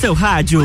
seu rádio.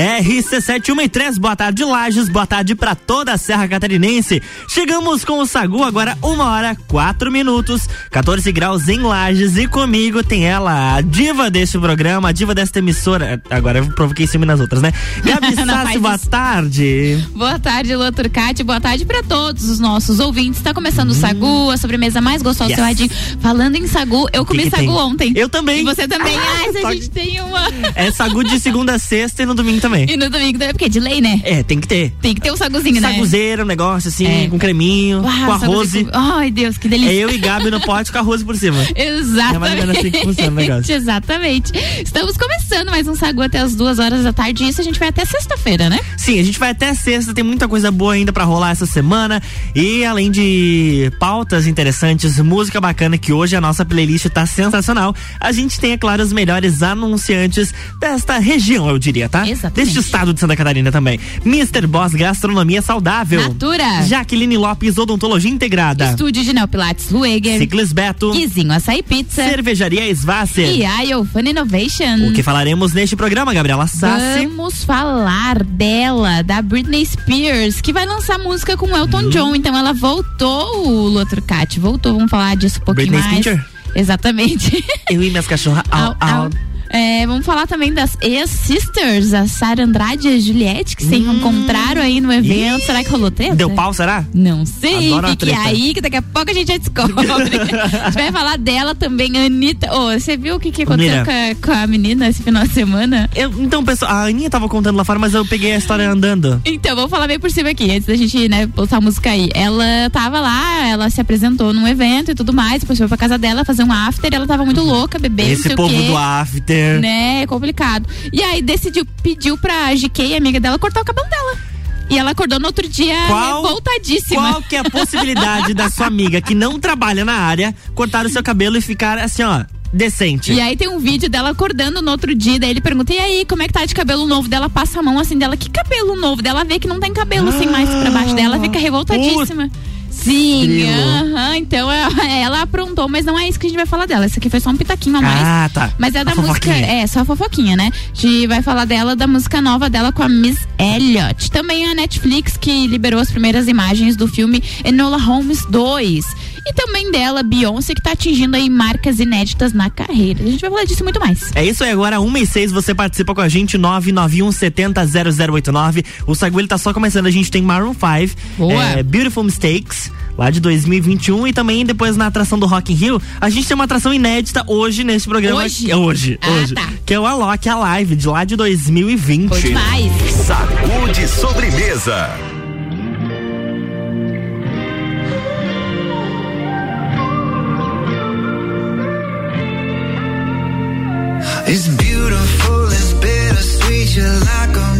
RC7113, boa tarde, Lages, boa tarde para toda a Serra Catarinense. Chegamos com o Sagu agora, uma hora, quatro minutos, 14 graus em Lages e comigo tem ela, a diva deste programa, a diva desta emissora. Agora eu provoquei cima nas outras, né? Gabi Sassi, boa tarde. Boa tarde, Lua Turcati, boa tarde para todos os nossos ouvintes. Está começando hum. o Sagu, a sobremesa mais gostosa yes. do seu radinho. Falando em Sagu, eu comi que Sagu tem? ontem. Eu também. E você também. Ah, Ai, a gente tem uma. É Sagu de segunda a sexta e no domingo também. E no domingo também, porque é de lei, né? É, tem que ter. Tem que ter um saguzinho, né? Saguzeiro, um negócio assim, é. com creminho, Uau, com arroz. Com... Ai, Deus, que delícia. É eu e Gabi no pote com arroz por cima. Exatamente. É mais ou menos assim que funciona o negócio. Exatamente. Estamos começando mais um Sagu até as duas horas da tarde. Isso a gente vai até sexta-feira, né? Sim, a gente vai até sexta. Tem muita coisa boa ainda para rolar essa semana. E além de pautas interessantes, música bacana, que hoje a nossa playlist tá sensacional. A gente tem, é claro, os melhores anunciantes desta região, eu diria, tá? Exatamente. Deste estado de Santa Catarina também. Mr. Boss Gastronomia Saudável. Natura. Jaqueline Lopes Odontologia Integrada. Estúdio de Neopilates Lueger. Ciclis Beto. Guizinho Açaí Pizza. Cervejaria Svasser. E a Fun Innovation. O que falaremos neste programa, Gabriela Sassi? Vamos falar dela, da Britney Spears, que vai lançar música com Elton hum. John. Então ela voltou, o Lua Turcati, voltou. Vamos falar disso um pouquinho Britney mais. Spears. Exatamente. Eu e minhas cachorras. Au, au. au. É, vamos falar também das ex-sisters, a Sara Andrade e a Juliette, que se hum. encontraram aí no evento. Ih. Será que rolou treta? Deu pau, será? Não sei. Adoro Fique aí, que daqui a pouco a gente já descobre. a gente vai falar dela também, a Anitta. Oh, você viu o que, que aconteceu com a, com a, menina esse final de semana? Eu, então, pessoal, a Aninha tava contando lá fora, mas eu peguei a história andando. Então, vamos falar bem por cima aqui, antes da gente, né, postar a música aí. Ela tava lá, ela se apresentou num evento e tudo mais, depois foi pra casa dela fazer um after, ela tava muito louca, bebendo, Esse povo do after né? É complicado. E aí decidiu, pediu pra GK, amiga dela, cortar o cabelo dela. E ela acordou no outro dia qual, revoltadíssima. Qual que é a possibilidade da sua amiga que não trabalha na área cortar o seu cabelo e ficar assim, ó, decente. E aí tem um vídeo dela acordando no outro dia, daí ele pergunta, e aí, como é que tá de cabelo novo? Dela passa a mão assim dela, que cabelo novo? Dela vê que não tem cabelo assim mais pra baixo dela, fica revoltadíssima. Puta. Sim, aham. então ela aprontou, mas não é isso que a gente vai falar dela. Isso aqui foi só um pitaquinho a mais. Ah, tá. Mas é da a música. É, só a fofoquinha, né? A gente vai falar dela, da música nova dela com a Miss Elliott. Também a Netflix que liberou as primeiras imagens do filme Enola Holmes 2. E também dela, Beyoncé, que tá atingindo aí marcas inéditas na carreira. A gente vai falar disso muito mais. É isso aí, agora 1 e 6, você participa com a gente, 991 70 0089. O Saguel tá só começando, a gente tem Maroon 5, é, Beautiful Mistakes, lá de 2021 e também depois na atração do Rock in Rio, a gente tem uma atração inédita hoje nesse programa. Hoje? É hoje, ah, hoje. Tá. Que é o Alok, a live de lá de 2020. Foi demais. Sacude sobremesa. treat you like a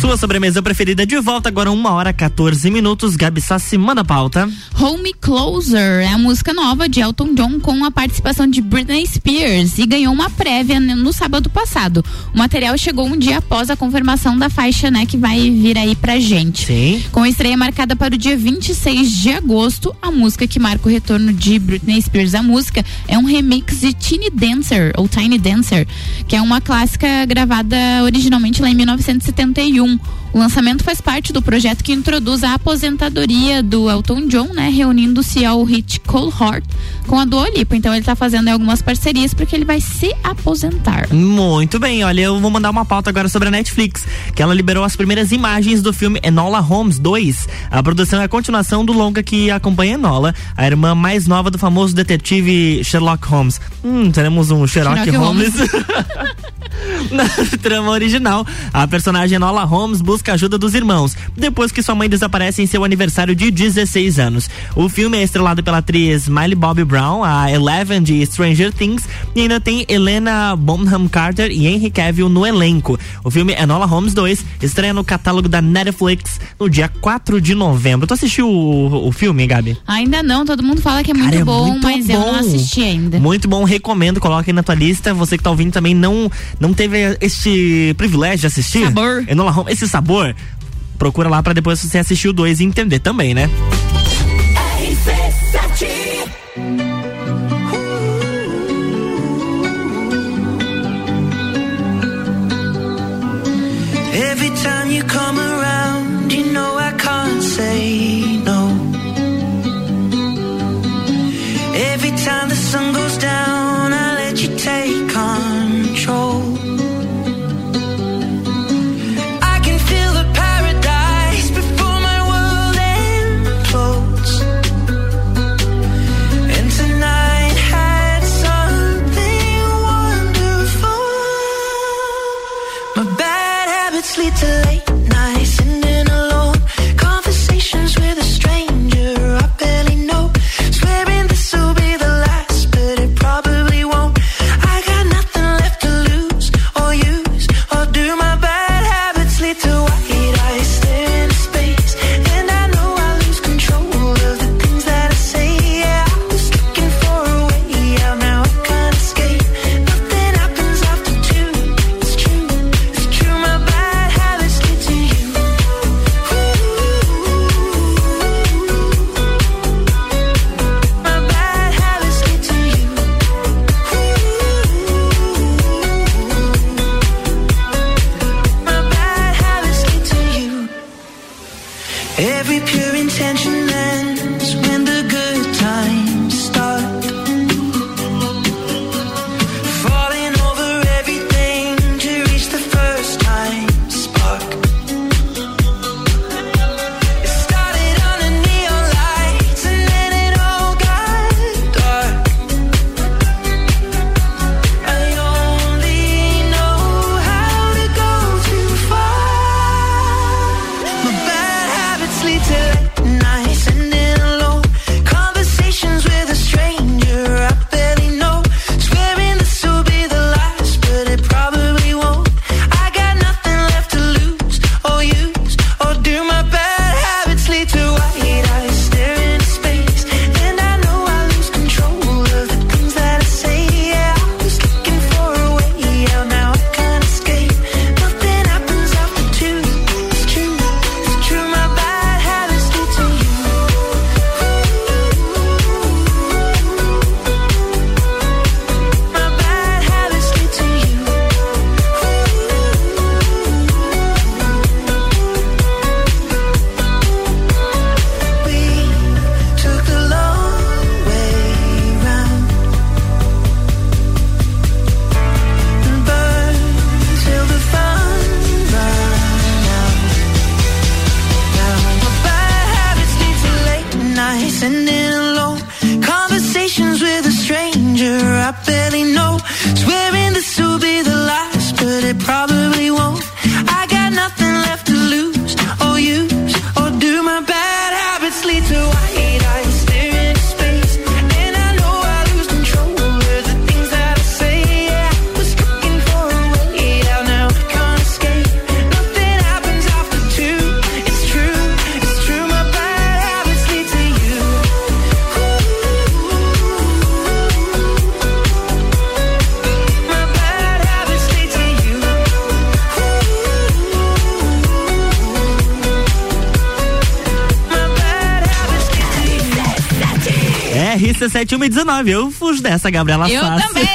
Sua sobremesa preferida de volta agora, uma hora 14 minutos. Gabi Sassi, manda a pauta. Home Closer é a música nova de Elton John com a participação de Britney Spears e ganhou uma prévia no sábado passado. O material chegou um dia após a confirmação da faixa, né, que vai vir aí pra gente. Sim. Com a estreia marcada para o dia 26 de agosto, a música que marca o retorno de Britney Spears à música é um remix de Tiny Dancer, ou Tiny Dancer, que é uma clássica gravada originalmente lá em 1971. O lançamento faz parte do projeto que introduz a aposentadoria do Elton John, né, reunindo-se ao hit Cold Heart com a Dua Lipa. Então ele está fazendo algumas parcerias porque ele vai se aposentar. Muito bem, olha, eu vou mandar uma pauta agora sobre a Netflix, que ela liberou as primeiras imagens do filme Enola Holmes 2. A produção é a continuação do longa que acompanha Enola, a irmã mais nova do famoso detetive Sherlock Holmes. Hum, teremos um Sherlock, Sherlock Holmes. Na trama original, a personagem Enola Holmes busca ajuda dos irmãos, depois que sua mãe desaparece em seu aniversário de 16 anos. O filme é estrelado pela atriz Miley Bobby Brown, a Eleven de Stranger Things, e ainda tem Helena Bonham Carter e Henry Cavill no elenco. O filme Enola Holmes 2 estreia no catálogo da Netflix no dia 4 de novembro. Tu assistiu o, o filme, Gabi? Ainda não, todo mundo fala que é muito Cara, é bom, muito mas eu não bom. assisti ainda. Muito bom, recomendo, coloque aí na tua lista. Você que tá ouvindo também não, não teve este privilégio de assistir. Sabor. Enola Holmes, esse sabor. Procura lá pra depois você assistir o 2 e entender também, né? Every time you come around, you know I can't say no. Every time the sun goes down, I let you take it's late too late. RC7 119. Eu fujo dessa, Gabriela Eu Sassi. também.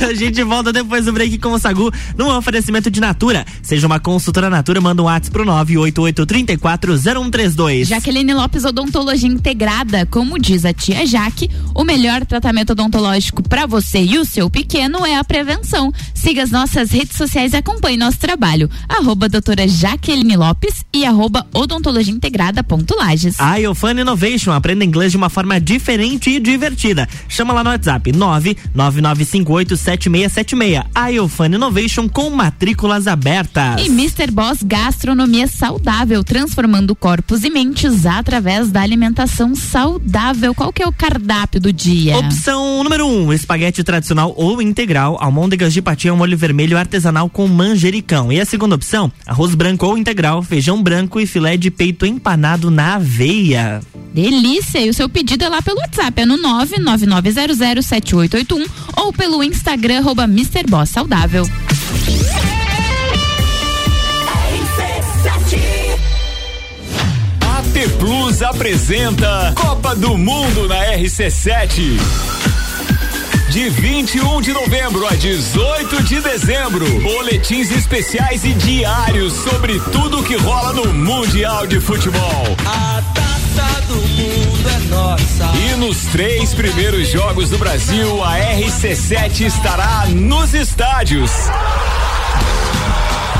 A gente volta depois do break com o Sagu num oferecimento de Natura. Seja uma consultora Natura, manda um WhatsApp pro 988340132. Jaqueline Lopes Odontologia Integrada, como diz a tia Jaque, o melhor tratamento odontológico para você e o seu pequeno é a prevenção. Siga as nossas redes sociais e acompanhe nosso trabalho. Arroba doutora Jaqueline Lopes e arroba odontologia integrada ponto Lages. A Iofan Innovation, aprenda inglês de uma forma diferente e divertida. Chama lá no WhatsApp 999587676. A Innovation com matrículas abertas. E Mr. Boss Gastronomia Saudável, transformando corpos e mentes através da alimentação saudável. Qual que é o cardápio do dia? Opção número 1, um, espaguete tradicional ou integral, almôndegas de patinha molho vermelho artesanal com manjericão. E a segunda opção, arroz branco ou integral, feijão branco e filé de peito empanado na aveia. Delícia! E o seu pedido é lá pelo WhatsApp, é no 999007881 ou pelo Instagram, arroba Mr. Boss Saudável. AT Plus apresenta Copa do Mundo na RC7. De 21 de novembro a 18 de dezembro, boletins especiais e diários sobre tudo que rola no Mundial de Futebol. A do mundo é nossa. E nos três primeiros jogos do Brasil, a RC7 estará nos estádios.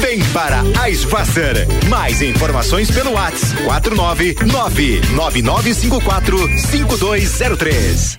vem para Eisvasser. Mais informações pelo WhatsApp 49999545203.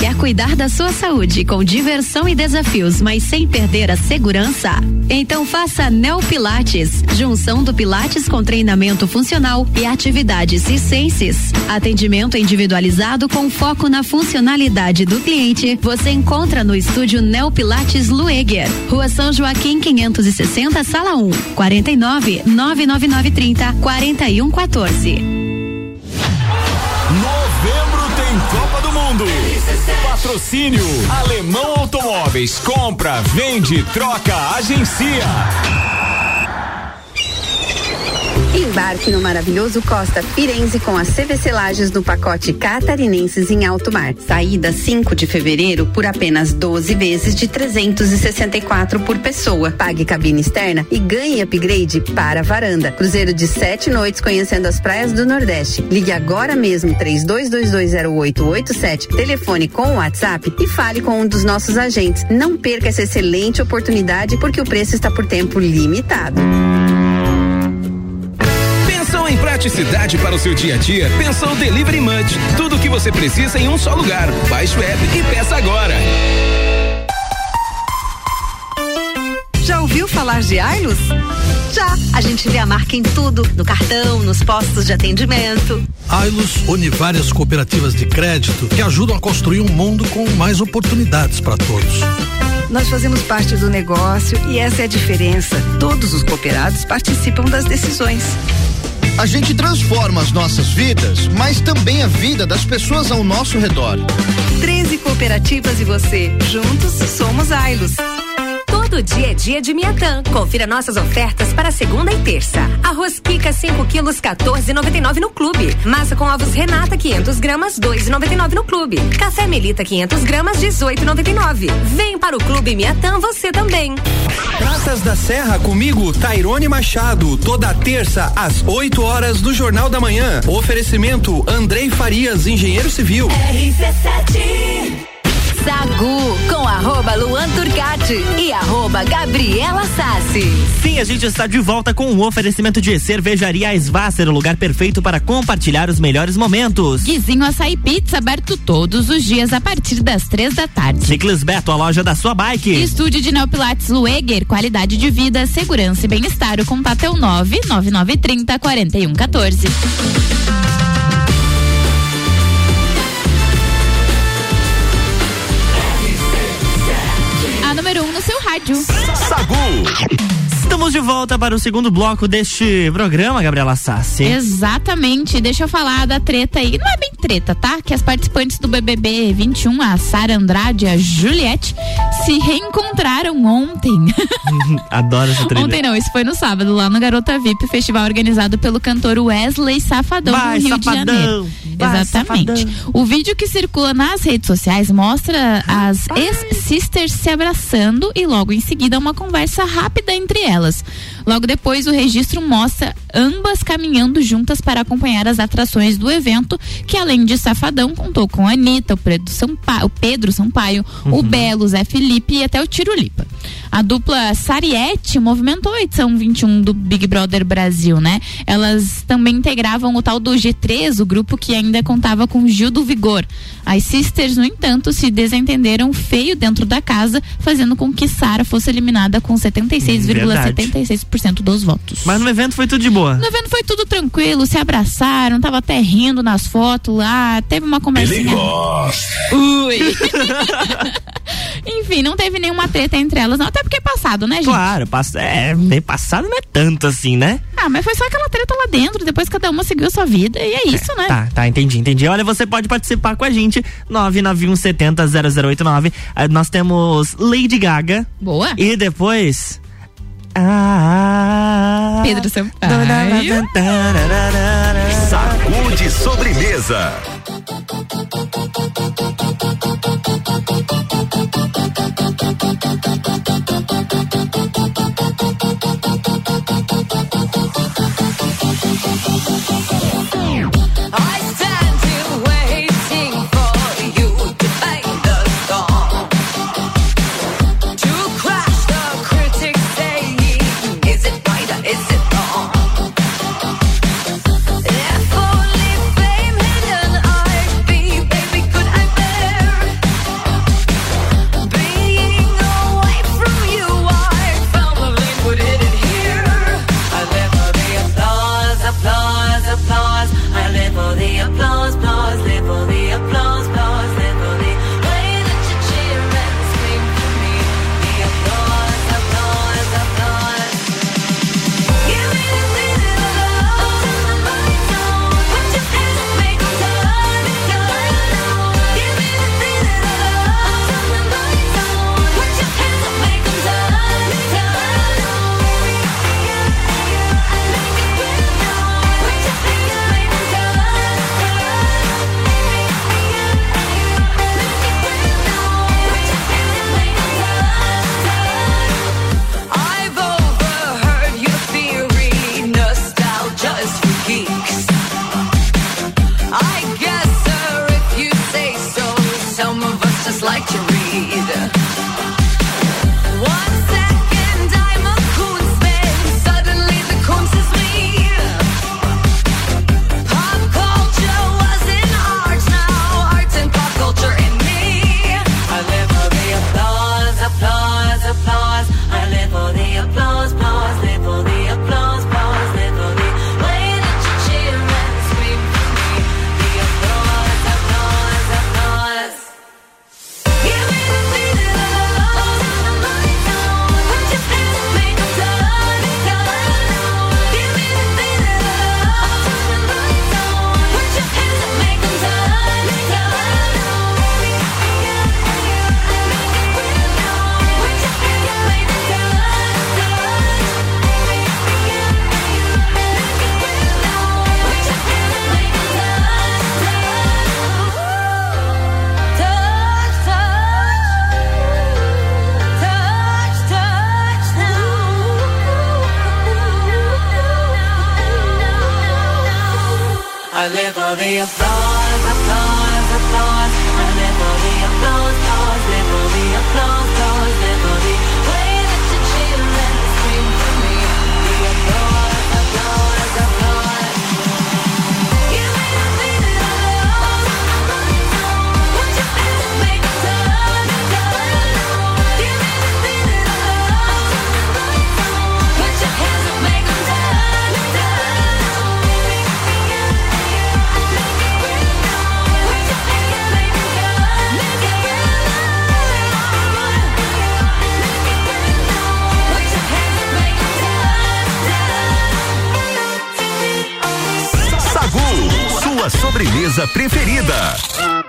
Quer cuidar da sua saúde com diversão e desafios, mas sem perder a segurança? Então faça Neo Pilates, junção do Pilates com treinamento funcional e atividades cisenses. Atendimento individualizado com foco na funcionalidade do cliente. Você encontra no estúdio Neo Pilates Lueger, Rua São Joaquim 560, sala 1, 49 99930 4114. Patrocínio Alemão Automóveis. Compra, vende, troca, agencia. Embarque no maravilhoso Costa Firenze com as CVC Lages no pacote Catarinenses em Alto Mar. Saída 5 de fevereiro por apenas 12 vezes de 364 por pessoa. Pague cabine externa e ganhe upgrade para a varanda. Cruzeiro de sete noites conhecendo as praias do Nordeste. Ligue agora mesmo 32220887. Telefone com WhatsApp e fale com um dos nossos agentes. Não perca essa excelente oportunidade porque o preço está por tempo limitado. Praticidade para o seu dia a dia? Pensou Delivery Munch. Tudo o que você precisa em um só lugar. Baixe o app e peça agora. Já ouviu falar de Ailus? Já. A gente vê a marca em tudo, no cartão, nos postos de atendimento. Ailus une várias cooperativas de crédito que ajudam a construir um mundo com mais oportunidades para todos. Nós fazemos parte do negócio e essa é a diferença. Todos os cooperados participam das decisões. A gente transforma as nossas vidas, mas também a vida das pessoas ao nosso redor. 13 cooperativas e você. Juntos somos Ailus. Todo dia é dia de Miatã. Confira nossas ofertas para segunda e terça. Arroz Kika 5 quilos 14,99 no clube. Massa com ovos Renata 500 gramas 2,99 no clube. Café Melita 500 gramas 18,99. Vem para o clube Miatã você também. Praças da Serra comigo, Tairone Machado, toda terça às 8 horas do Jornal da Manhã. Oferecimento Andrei Farias, engenheiro civil. RC7 Sagu com arroba Luan Turcati e arroba Gabriela Sassi. Sim, a gente está de volta com o oferecimento de cervejaria Svasser, o lugar perfeito para compartilhar os melhores momentos. Guizinho Açaí Pizza aberto todos os dias a partir das três da tarde. Ciclis Beto, a loja da sua bike. Estúdio de Neopilates Lueger, qualidade de vida, segurança e bem-estar. O contato é o nove nove nove trinta quarenta e um 14. No seu rádio. Sagu. Estamos de volta para o segundo bloco deste programa, Gabriela Sassi. Exatamente. Deixa eu falar da treta aí. Não é bem treta, tá? Que as participantes do BBB 21, a Sara Andrade e a Juliette, se reencontraram ontem. Adoro essa trilha. Ontem não, isso foi no sábado, lá no Garota VIP, festival organizado pelo cantor Wesley Safadão Vai, no Rio Safadão, de Janeiro. vai, Exatamente. Safadão. O vídeo que circula nas redes sociais mostra as ex-sisters se abraçando e logo em seguida uma conversa rápida entre elas. Logo depois, o registro mostra ambas caminhando juntas para acompanhar as atrações do evento, que além de Safadão, contou com a Anitta, o Pedro Sampaio, o, Pedro Sampaio, o Belo, Zé Felipe e até o Tirulipa. A dupla Sariette movimentou a edição 21 do Big Brother Brasil, né? Elas também integravam o tal do G3, o grupo que ainda contava com Gil do Vigor. As sisters, no entanto, se desentenderam feio dentro da casa, fazendo com que Sara fosse eliminada com 76,76% dos votos. Mas no evento foi tudo de boa. No evento foi tudo tranquilo, se abraçaram, tava até rindo nas fotos lá, teve uma conversinha. Ui. Enfim, não teve nenhuma treta entre elas, não. Até porque é passado, né, gente? Claro, passa, é, bem passado não é tanto assim, né? Ah, mas foi só aquela treta lá dentro, depois cada uma seguiu a sua vida e é isso, né? Tá, tá, entendi, entendi. Olha, você pode participar com a gente, 991 70 0089. Ah, Nós temos Lady Gaga. Boa. E depois. Ah, Pedro Sampaio. Sacude sobremesa. Sobremesa preferida.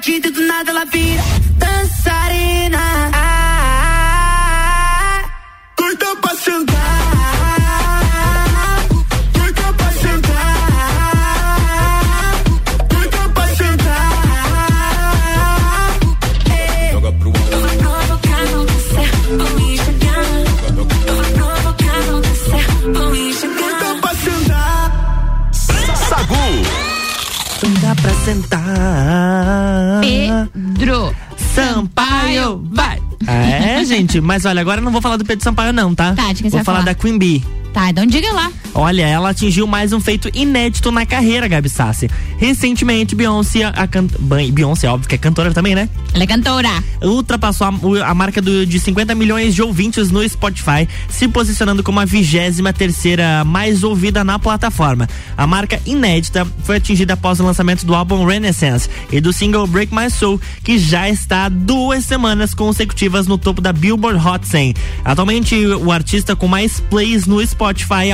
Batida e do nada ela vira dançarina. Sentar. Pedro Sampaio, vai! É, gente, mas olha, agora eu não vou falar do Pedro Sampaio, não, tá? Tá, de quem você Vou vai falar falar? da Queen Bee. Tá, então diga lá. Olha, ela atingiu mais um feito inédito na carreira, Gabi Sassi. Recentemente, Beyoncé, a can... Beyoncé, óbvio que é cantora também, né? Ela é cantora. Ultrapassou a, a marca do- de 50 milhões de ouvintes no Spotify, se posicionando como a vigésima terceira mais ouvida na plataforma. A marca inédita foi atingida após o lançamento do álbum Renaissance e do single Break My Soul, que já está duas semanas consecutivas no topo da Billboard Hot 100. Atualmente, o artista com mais plays no Spotify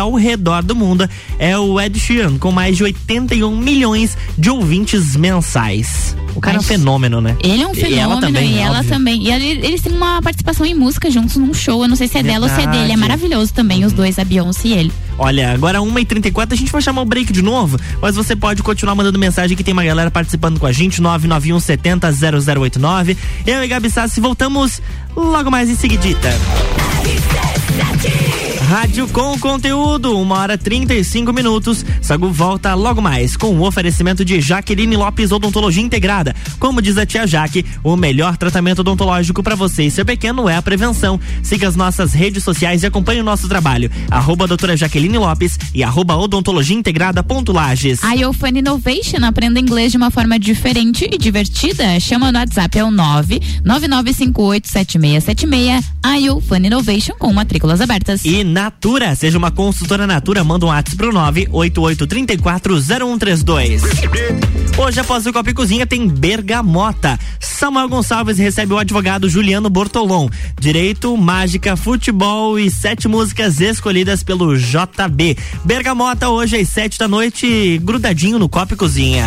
ao redor do mundo é o Ed Sheeran, com mais de 81 milhões de ouvintes mensais. O cara é um Mas fenômeno, né? Ele é um E fenômeno ela também, e ela também. E ele- eles têm uma participação em música juntos num show. Eu não sei se é dela ou se é dele. É Verdade. maravilhoso também, os dois, a Beyoncé e ele. Olha, agora 1h34 a gente vai chamar o break de novo, mas você pode continuar mandando mensagem que tem uma galera participando com a gente, 991 70 0089. Eu e Gabi Sassi voltamos logo mais em seguidita. Rádio com conteúdo, uma hora 35 minutos. Sagu volta logo mais com o oferecimento de Jaqueline Lopes Odontologia Integrada. Como diz a tia Jaque, o melhor tratamento odontológico para você e seu pequeno é a prevenção. Siga as nossas redes sociais e acompanhe o nosso trabalho. Arroba doutora Jaqueline Lopes e arroba odontologia integrada ponto Lages. A Iofan Innovation aprenda inglês de uma forma diferente e divertida. Chama no WhatsApp é o 999587676. A Iofan Innovation com matrículas abertas. E Natura, seja uma consultora Natura, manda um WhatsApp pro 988340132. Hoje, após o Copa e Cozinha, tem Bergamota. Samuel Gonçalves recebe o advogado Juliano Bortolom. Direito, mágica, futebol e sete músicas escolhidas pelo JB. Bergamota, hoje às sete da noite, grudadinho no Copa e Cozinha.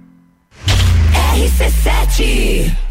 RC7.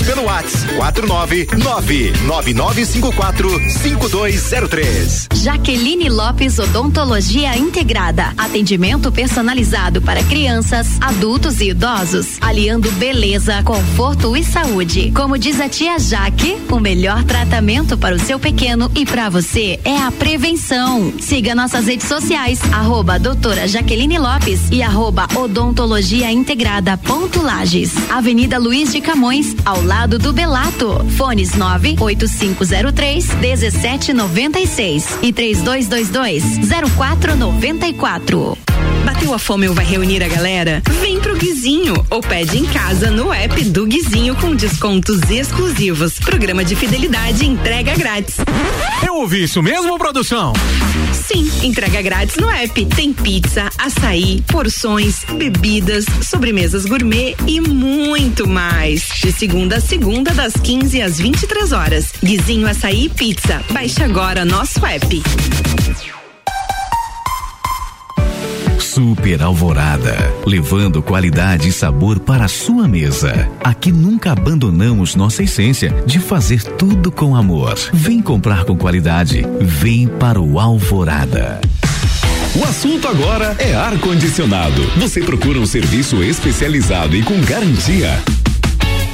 pelo WhatsApp 49999545203. Jaqueline Lopes Odontologia Integrada. Atendimento personalizado para crianças, adultos e idosos, aliando beleza, conforto e saúde. Como diz a tia Jaque, o melhor tratamento para o seu pequeno e para você é a prevenção. Siga nossas redes sociais, arroba doutora Jaqueline Lopes e arroba odontologia integrada ponto Lages. Avenida Luiz de Camões, ao lado do Belato. Fones 98503 1796 e 3222 0494. Bateu a fome ou vai reunir a galera? Vem pro Guizinho ou pede em casa no app do Guizinho com descontos exclusivos. Programa de fidelidade entrega grátis. Eu ouvi isso mesmo, produção? Sim, entrega grátis no app. Tem pizza, açaí, porções, bebidas, sobremesas gourmet e muito mais. De segunda a segunda, das 15 às 23 horas. Guizinho Açaí Pizza. Baixe agora nosso app. Super Alvorada, levando qualidade e sabor para a sua mesa. Aqui nunca abandonamos nossa essência de fazer tudo com amor. Vem comprar com qualidade, vem para o Alvorada. O assunto agora é ar-condicionado. Você procura um serviço especializado e com garantia?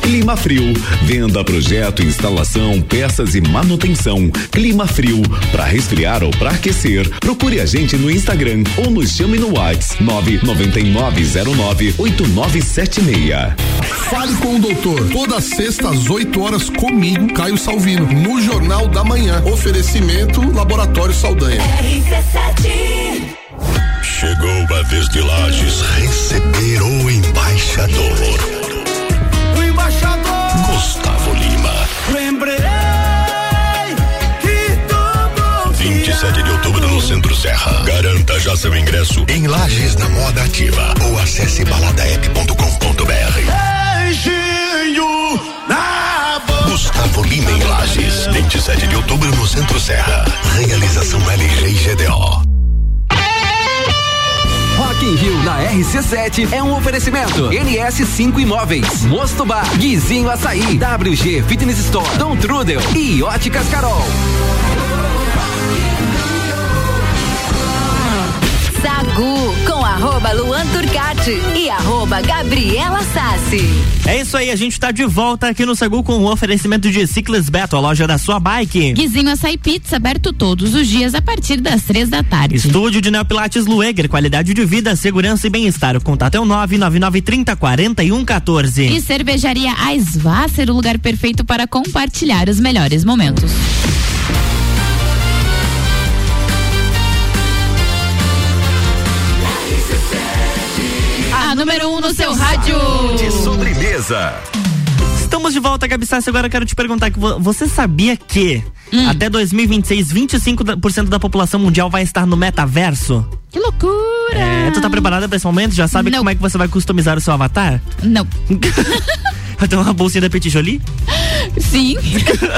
Clima Frio. Venda, projeto, instalação, peças e manutenção. Clima Frio. Para resfriar ou para aquecer, procure a gente no Instagram ou nos chame no WhatsApp 999098976. Fale com o doutor. Toda sexta às 8 horas comigo, Caio Salvino, no Jornal da Manhã. Oferecimento Laboratório Saldanha. Chegou a vez de Lages receber o embaixador. Serra. Garanta já seu ingresso em Lages na Moda Ativa ou acesse baladaep.com.br. beijinho na boca. Gustavo Lima em Lages. 27 de outubro no Centro Serra. Realização LG e GDO. Rock in Rio na RC7 é um oferecimento. NS5 Imóveis, Mosto Bar, Guizinho Açaí, WG Fitness Store, Dom Trudel e Óticas Carol. Sagu com arroba Luan Turcati e arroba Gabriela Sassi. É isso aí, a gente tá de volta aqui no Sagu com o oferecimento de Ciclis Beto, a loja da sua bike. Guizinho Açaí Pizza, aberto todos os dias a partir das três da tarde. Estúdio de Neopilates Lueger, qualidade de vida, segurança e bem-estar. O contato é o 99930 4114. E cervejaria Aisvasser, o lugar perfeito para compartilhar os melhores momentos. Número um no seu rádio. De sobremesa. Estamos de volta, Gabi Sassi. Agora eu quero te perguntar que vo- você sabia que Hum. até 2026, 25% da população mundial vai estar no metaverso? Que loucura! É, tu tá preparada pra esse momento? Já sabe como é que você vai customizar o seu avatar? Não. Vai ter uma bolsinha da Petit Jolie? Sim.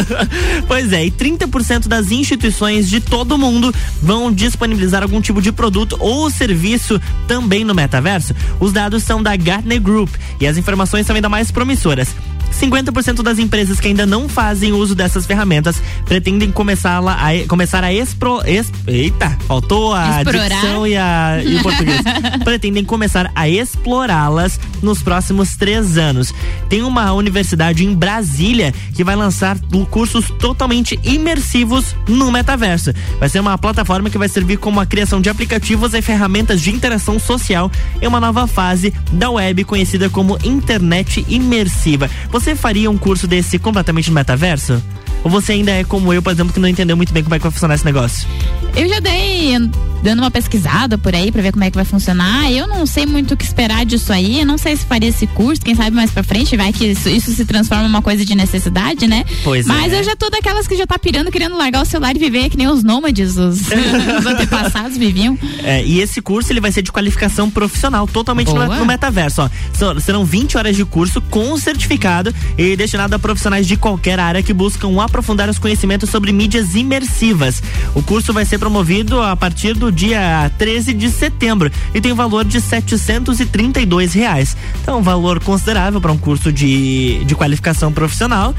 pois é, e 30% das instituições de todo mundo vão disponibilizar algum tipo de produto ou serviço também no metaverso. Os dados são da Gartner Group e as informações são ainda mais promissoras. 50% das empresas que ainda não fazem uso dessas ferramentas pretendem começar a, começar a expro, es- eita, faltou a Explorar. dicção e, a, e o português. pretendem começar a explorá-las nos próximos três anos. Tem uma universidade em Brasília que vai lançar cursos totalmente imersivos no metaverso. Vai ser uma plataforma que vai servir como a criação de aplicativos e ferramentas de interação social em uma nova fase da web conhecida como internet imersiva. Você faria um curso desse completamente no metaverso? Ou você ainda é como eu, por exemplo, que não entendeu muito bem como é que vai funcionar esse negócio? Eu já dei an- dando uma pesquisada por aí pra ver como é que vai funcionar. Eu não sei muito o que esperar disso aí. Eu não sei se faria esse curso, quem sabe mais pra frente, vai que isso, isso se transforma em uma coisa de necessidade, né? Pois Mas é. eu já tô daquelas que já tá pirando, querendo largar o celular e viver que nem os nômades, os, os antepassados viviam. É, e esse curso ele vai ser de qualificação profissional, totalmente no, Boa. no metaverso. Ó. Serão 20 horas de curso com certificado e destinado a profissionais de qualquer área que buscam aprofundar os conhecimentos sobre mídias imersivas. O curso vai ser promovido a partir do dia 13 de setembro e tem valor de 732 reais. Então, um valor considerável para um curso de, de qualificação profissional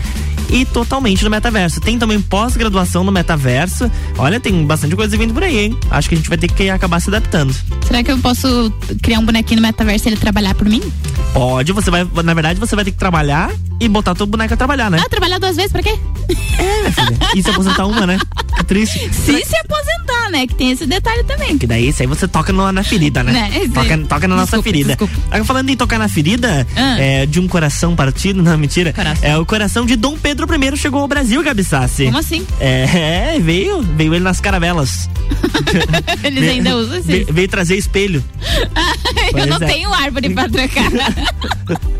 e totalmente no metaverso. Tem também pós-graduação no metaverso. Olha, tem bastante coisa vindo por aí, hein? Acho que a gente vai ter que acabar se adaptando. Será que eu posso criar um bonequinho no metaverso e ele trabalhar por mim? Pode, você vai, na verdade, você vai ter que trabalhar e botar tua boneca a trabalhar, né? Ah, trabalhar duas vezes pra quê? E se aposentar uma, né? É triste. Se se aposentar, né? Que tem esse detalhe também. Que daí isso aí você toca no- na ferida, né? Né. Toca, toca na nossa Desculpa, ferida. desculpa. Agora, falando em tocar na ferida, Ah. é, de um coração partido, não, mentira. É o coração de Dom Pedro I chegou ao Brasil, Gabi Sassi. Como assim? É, veio, veio ele nas caravelas. Eles ainda usam assim. Veio, veio trazer espelho. Eu não é. tenho árvore pra trocar.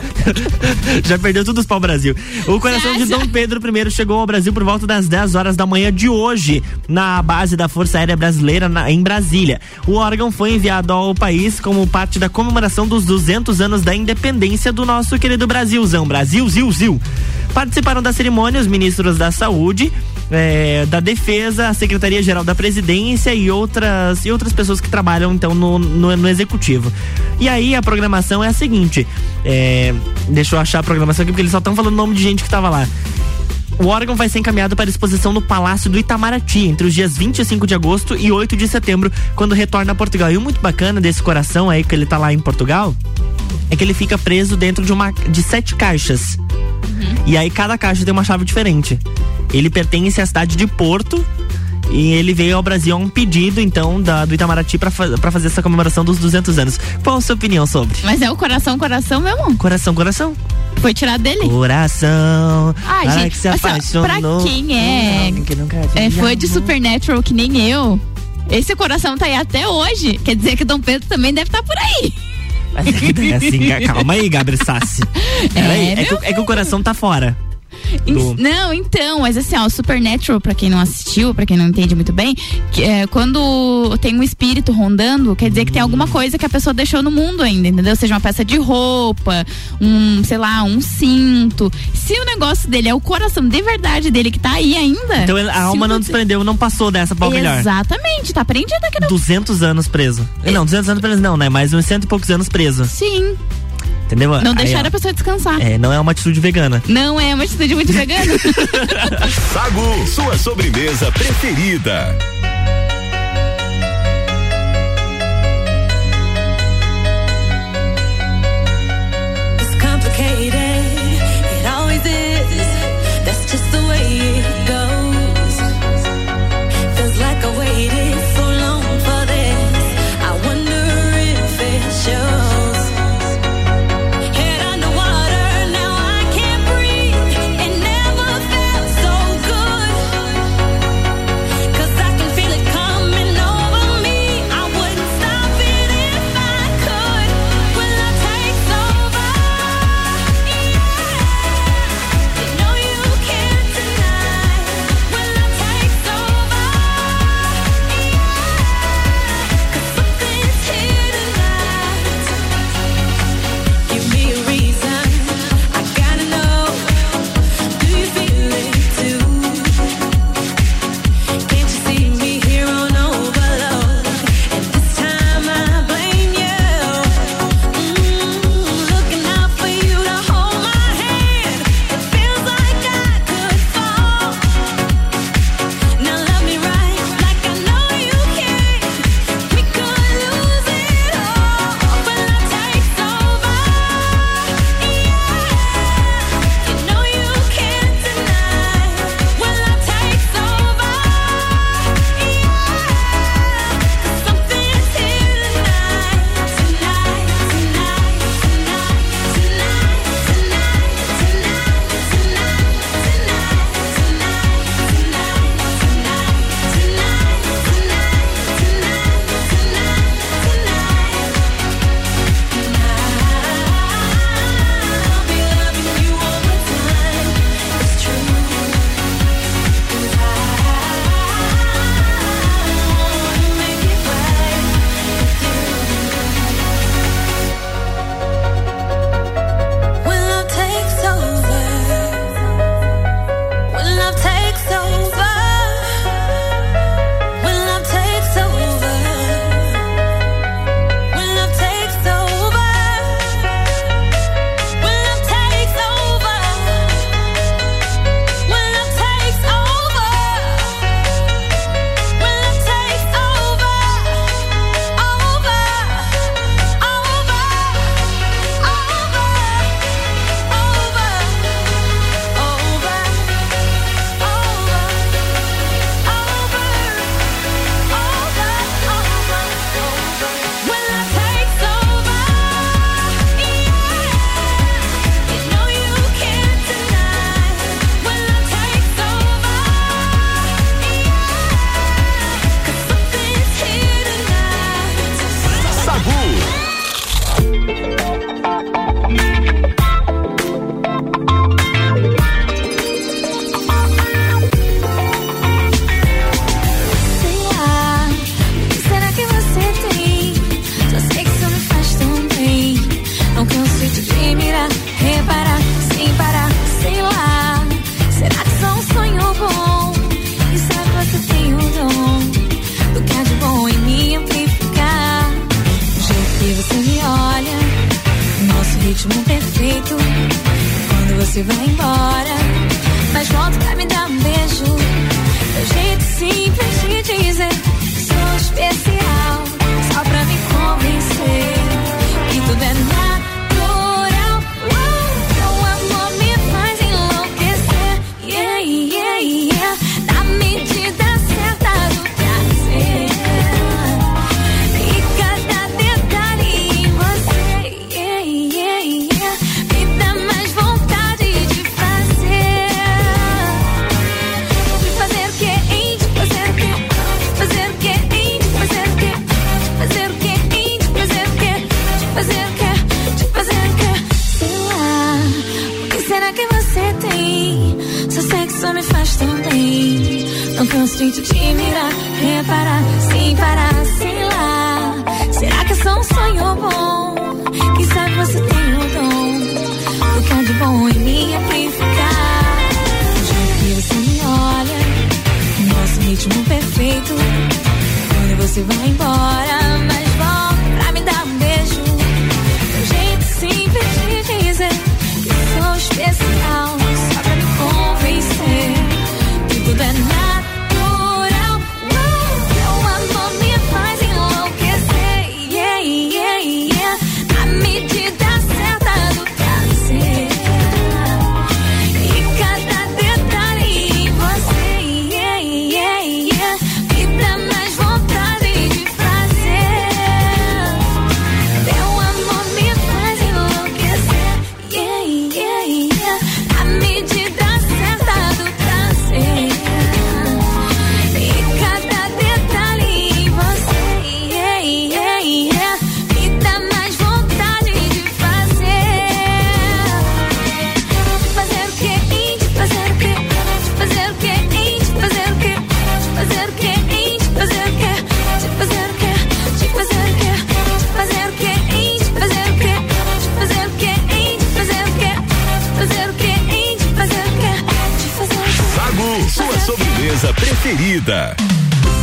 Já perdeu tudo para o Brasil. O coração de Dom Pedro I chegou ao Brasil por volta das 10 horas da manhã de hoje, na base da Força Aérea Brasileira na- em Brasília. O órgão foi enviado ao país como parte da comemoração dos 200 anos da independência do nosso querido Brasilzão. Brasil, Zil, Zil. Participaram da cerimônia os ministros da Saúde, eh, da Defesa, a Secretaria-Geral da Presidência e outras, e outras pessoas que trabalham então no, no, no Executivo. E aí a programação é a seguinte: é, deixa eu achar a programação aqui, porque eles só estão falando o nome de gente que tava lá. O órgão vai ser encaminhado para exposição no Palácio do Itamaraty entre os dias 25 de agosto e 8 de setembro, quando retorna a Portugal. E o muito bacana desse coração aí que ele tá lá em Portugal é que ele fica preso dentro de uma de sete caixas. E aí cada caixa tem uma chave diferente. Ele pertence à cidade de Porto e ele veio ao Brasil a um pedido então da, do Itamaraty para fazer essa comemoração dos 200 anos. Qual a sua opinião sobre? Mas é o coração, coração mesmo? Coração, coração. Foi tirado dele? Coração. Ai, para gente, que se assim, apaixonou. pra quem é, é fã de. Supernatural que nem eu, esse coração tá aí até hoje. Quer dizer que Dom Pedro também deve estar por aí. Mas é é assim, calma aí, Gabriel Sassi. Peraí, é, que, é que o coração tá fora. Do- Não, então, mas assim, ó, o Supernatural, pra quem não assistiu, pra quem não entende muito bem, que, é, quando tem um espírito rondando, quer dizer que tem alguma coisa que a pessoa deixou no mundo ainda, entendeu? Seja uma peça de roupa, um, sei lá, um cinto. Se o negócio dele é o coração de verdade dele que tá aí ainda. Então a alma não desprendeu, não passou dessa pra o melhor. Exatamente, tá prendida aqui no 200 anos preso. Não, 200 anos preso não, né? Mas uns cento e poucos anos preso. Sim. Entendeu? Não ó. a pessoa descansar. É, não é uma atitude vegana. Não é uma atitude muito vegana. Sagu, sua sobremesa preferida.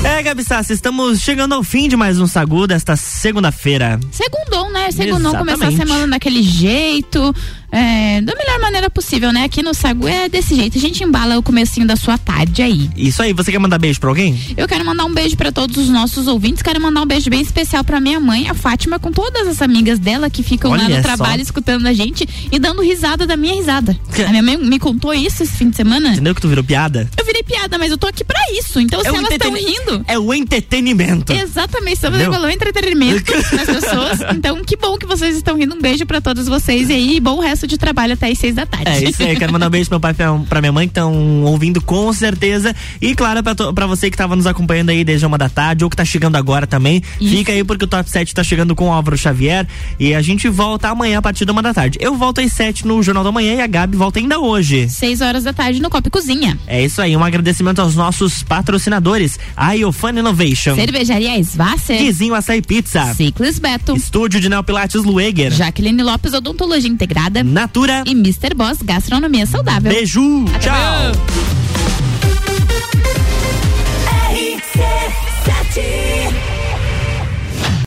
É, Gabi Sassi, estamos chegando ao fim de mais um Sagu desta segunda-feira. Segundou, né? Segundou começar a semana daquele jeito, é, da melhor maneira possível, né? Aqui no Sagu é desse jeito. A gente embala o comecinho da sua tarde aí. Isso aí, você quer mandar beijo pra alguém? Eu quero mandar um beijo pra todos os nossos ouvintes. Quero mandar um beijo bem especial pra minha mãe, a Fátima, com todas as amigas dela que ficam lá Olha no só. trabalho escutando a gente e dando risada da minha risada. A minha mãe me contou isso esse fim de semana. Entendeu que tu virou piada? Eu virei piada, mas eu tô aqui pra isso. Então, se É o elas estão rindo. É o entretenimento. Exatamente, estamos revelando entretenimento nas pessoas. Então, que bom que vocês estão rindo. Um beijo pra todos vocês aí e bom resto de trabalho até às seis da tarde. É isso aí, quero mandar um beijo pro meu pai e pra- minha mãe que estão ouvindo com certeza. E claro, pra, to- pra você que tava nos acompanhando aí desde uma da tarde ou que tá chegando agora também, fica aí porque o Top 7 tá chegando com o Álvaro Xavier e a gente volta amanhã a partir da uma da tarde. Eu volto às sete no Jornal da Manhã e a Gabi volta ainda hoje. Seis horas da tarde no Copa Cozinha. É isso aí, um agradecimento aos nossos patrocinadores, a Iofan Innovation, Cervejaria Svasser. Guizinho Açaí Pizza, Ciclis Beto. Estúdio de Neopilates Lueger, Jaqueline Lopes Odontologia Integrada. Natura e Mr. Boss Gastronomia Saudável. Beijo, Até tchau.